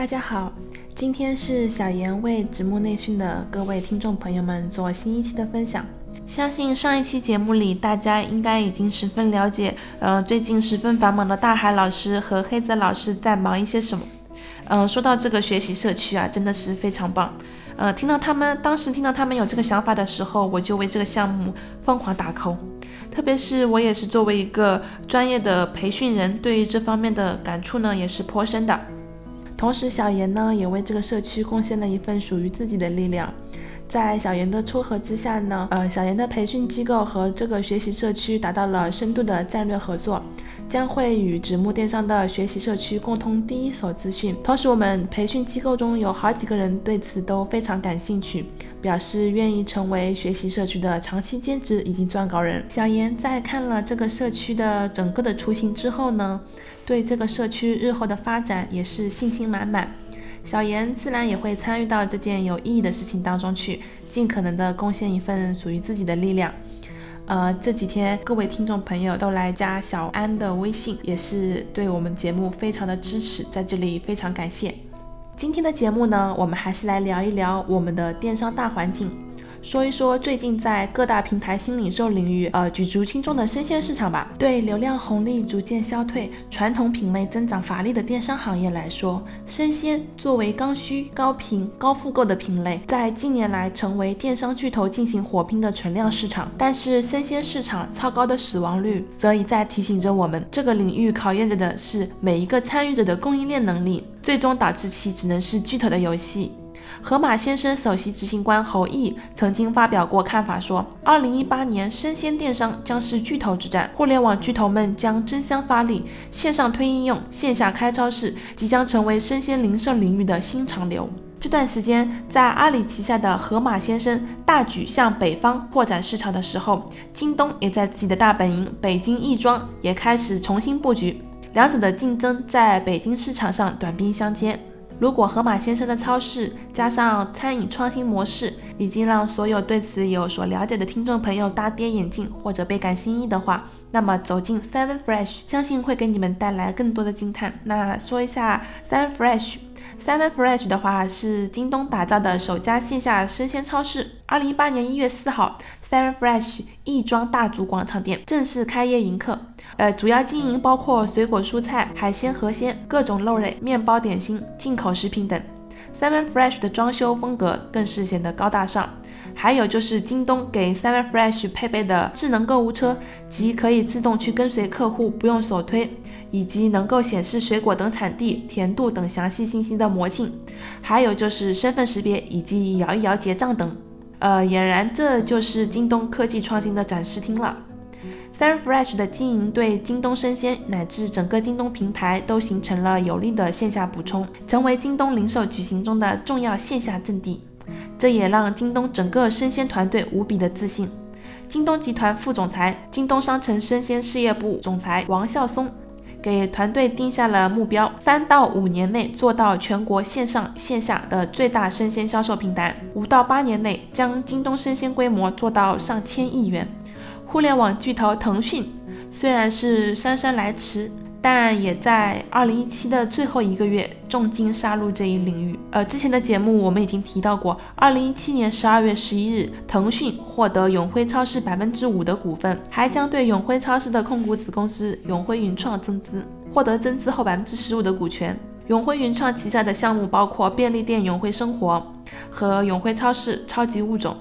大家好，今天是小妍为直木内训的各位听众朋友们做新一期的分享。相信上一期节目里，大家应该已经十分了解，呃，最近十分繁忙的大海老师和黑泽老师在忙一些什么。嗯，说到这个学习社区啊，真的是非常棒。呃，听到他们当时听到他们有这个想法的时候，我就为这个项目疯狂打 call。特别是我也是作为一个专业的培训人，对于这方面的感触呢也是颇深的。同时，小严呢也为这个社区贡献了一份属于自己的力量。在小严的撮合之下呢，呃，小严的培训机构和这个学习社区达到了深度的战略合作。将会与直木电商的学习社区共通第一手资讯。同时，我们培训机构中有好几个人对此都非常感兴趣，表示愿意成为学习社区的长期兼职以及撰稿人。小严在看了这个社区的整个的雏形之后呢，对这个社区日后的发展也是信心满满。小严自然也会参与到这件有意义的事情当中去，尽可能的贡献一份属于自己的力量。呃，这几天各位听众朋友都来加小安的微信，也是对我们节目非常的支持，在这里非常感谢。今天的节目呢，我们还是来聊一聊我们的电商大环境。说一说最近在各大平台新零售领域，呃，举足轻重的生鲜市场吧。对流量红利逐渐消退、传统品类增长乏力的电商行业来说，生鲜作为刚需、高频、高复购的品类，在近年来成为电商巨头进行火拼的存量市场。但是，生鲜市场超高的死亡率，则一再提醒着我们，这个领域考验着的是每一个参与者的供应链能力，最终导致其只能是巨头的游戏。盒马先生首席执行官侯毅曾经发表过看法，说，二零一八年生鲜电商将是巨头之战，互联网巨头们将争相发力，线上推应用，线下开超市，即将成为生鲜零售领域的新潮流。这段时间，在阿里旗下的盒马先生大举向北方扩展市场的时候，京东也在自己的大本营北京亦庄也开始重新布局，两者的竞争在北京市场上短兵相接。如果河马先生的超市加上餐饮创新模式，已经让所有对此有所了解的听众朋友大跌眼镜或者倍感新意的话，那么走进 Seven Fresh，相信会给你们带来更多的惊叹。那说一下 Seven Fresh。Seven Fresh 的话是京东打造的首家线下生鲜超市。二零一八年一月四号，Seven Fresh 亦庄大足广场店正式开业迎客。呃，主要经营包括水果、蔬菜、海鲜、河鲜、各种肉类、面包、点心、进口食品等。Seven Fresh 的装修风格更是显得高大上。还有就是京东给 Seven Fresh 配备的智能购物车，即可以自动去跟随客户，不用手推。以及能够显示水果等产地、甜度等详细信息的魔镜，还有就是身份识别以及摇一摇结账等。呃，俨然这就是京东科技创新的展示厅了。Seven Fresh 的经营对京东生鲜乃至整个京东平台都形成了有力的线下补充，成为京东零售举行中的重要线下阵地。这也让京东整个生鲜团队无比的自信。京东集团副总裁、京东商城生鲜事业部总裁王孝松。给团队定下了目标，三到五年内做到全国线上线下的最大生鲜销售平台，五到八年内将京东生鲜规模做到上千亿元。互联网巨头腾讯虽然是姗姗来迟。但也在二零一七的最后一个月重金杀入这一领域。呃，之前的节目我们已经提到过，二零一七年十二月十一日，腾讯获得永辉超市百分之五的股份，还将对永辉超市的控股子公司永辉云创增资，获得增资后百分之十五的股权。永辉云创旗下的项目包括便利店永辉生活和永辉超市超级物种。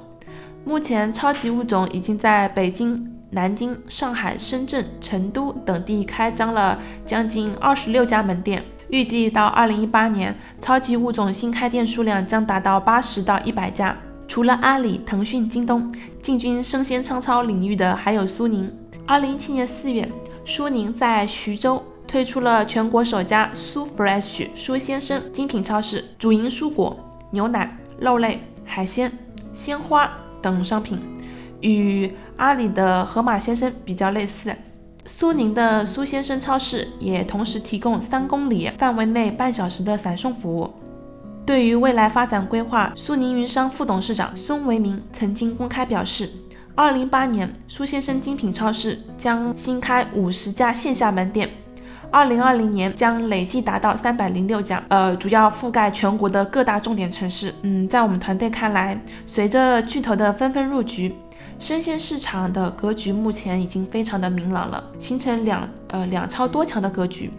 目前，超级物种已经在北京。南京、上海、深圳、成都等地开张了将近二十六家门店，预计到二零一八年，超级物种新开店数量将达到八十到一百家。除了阿里、腾讯、京东进军生鲜商超领域的，还有苏宁。二零一七年四月，苏宁在徐州推出了全国首家苏 Fresh 苏先生精品超市，主营蔬果、牛奶、肉类、海鲜、鲜花等商品，与阿里的盒马先生比较类似。苏宁的苏先生超市也同时提供三公里范围内半小时的散送服务。对于未来发展规划，苏宁云商副董事长孙维民曾经公开表示，二零一八年苏先生精品超市将新开五十家线下门店，二零二零年将累计达到三百零六家，呃，主要覆盖全国的各大重点城市。嗯，在我们团队看来，随着巨头的纷纷入局。生鲜市场的格局目前已经非常的明朗了，形成两呃两超多强的格局。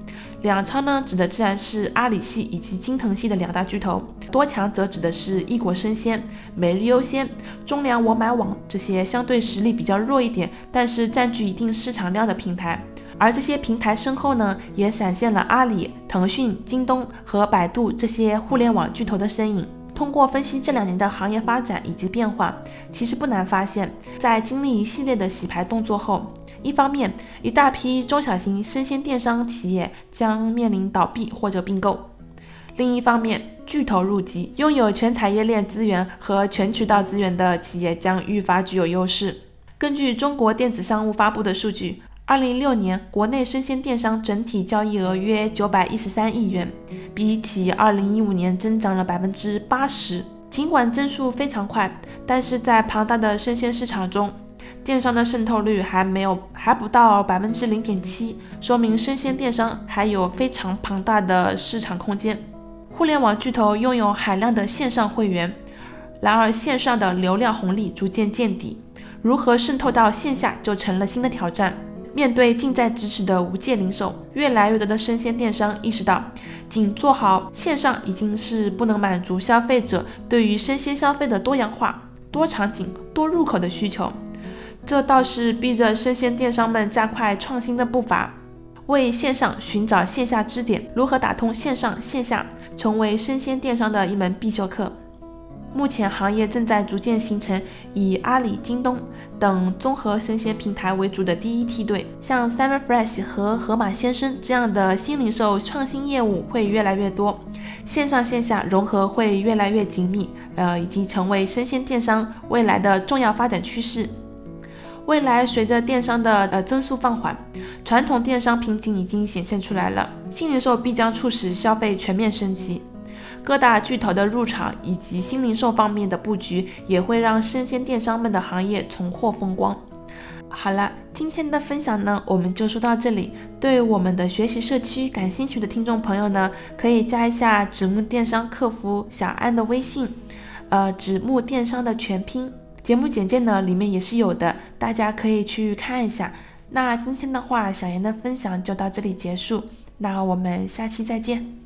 两超呢，指的自然是阿里系以及金腾系的两大巨头；多强则指的是易果生鲜、每日优鲜、中粮我买网这些相对实力比较弱一点，但是占据一定市场量的平台。而这些平台身后呢，也闪现了阿里、腾讯、京东和百度这些互联网巨头的身影。通过分析这两年的行业发展以及变化，其实不难发现，在经历一系列的洗牌动作后，一方面，一大批中小型生鲜电商企业将面临倒闭或者并购；另一方面，巨头入局，拥有全产业链资源和全渠道资源的企业将愈发具有优势。根据中国电子商务发布的数据。二零一六年，国内生鲜电商整体交易额约九百一十三亿元，比起二零一五年增长了百分之八十。尽管增速非常快，但是在庞大的生鲜市场中，电商的渗透率还没有还不到百分之零点七，说明生鲜电商还有非常庞大的市场空间。互联网巨头拥有海量的线上会员，然而线上的流量红利逐渐见底，如何渗透到线下就成了新的挑战。面对近在咫尺的无界零售，越来越多的生鲜电商意识到，仅做好线上已经是不能满足消费者对于生鲜消费的多样化、多场景、多入口的需求。这倒是逼着生鲜电商们加快创新的步伐，为线上寻找线下支点，如何打通线上线下，成为生鲜电商的一门必修课。目前行业正在逐渐形成以阿里、京东等综合生鲜平台为主的第一梯队，像 Seven Fresh 和盒马鲜生这样的新零售创新业务会越来越多，线上线下融合会越来越紧密，呃，已经成为生鲜电商未来的重要发展趋势。未来随着电商的呃增速放缓，传统电商瓶颈已经显现出来了，新零售必将促使消费全面升级。各大巨头的入场以及新零售方面的布局，也会让生鲜电商们的行业重获风光。好了，今天的分享呢，我们就说到这里。对我们的学习社区感兴趣的听众朋友呢，可以加一下纸木电商客服小安的微信，呃，纸木电商的全拼。节目简介呢里面也是有的，大家可以去看一下。那今天的话，小严的分享就到这里结束，那我们下期再见。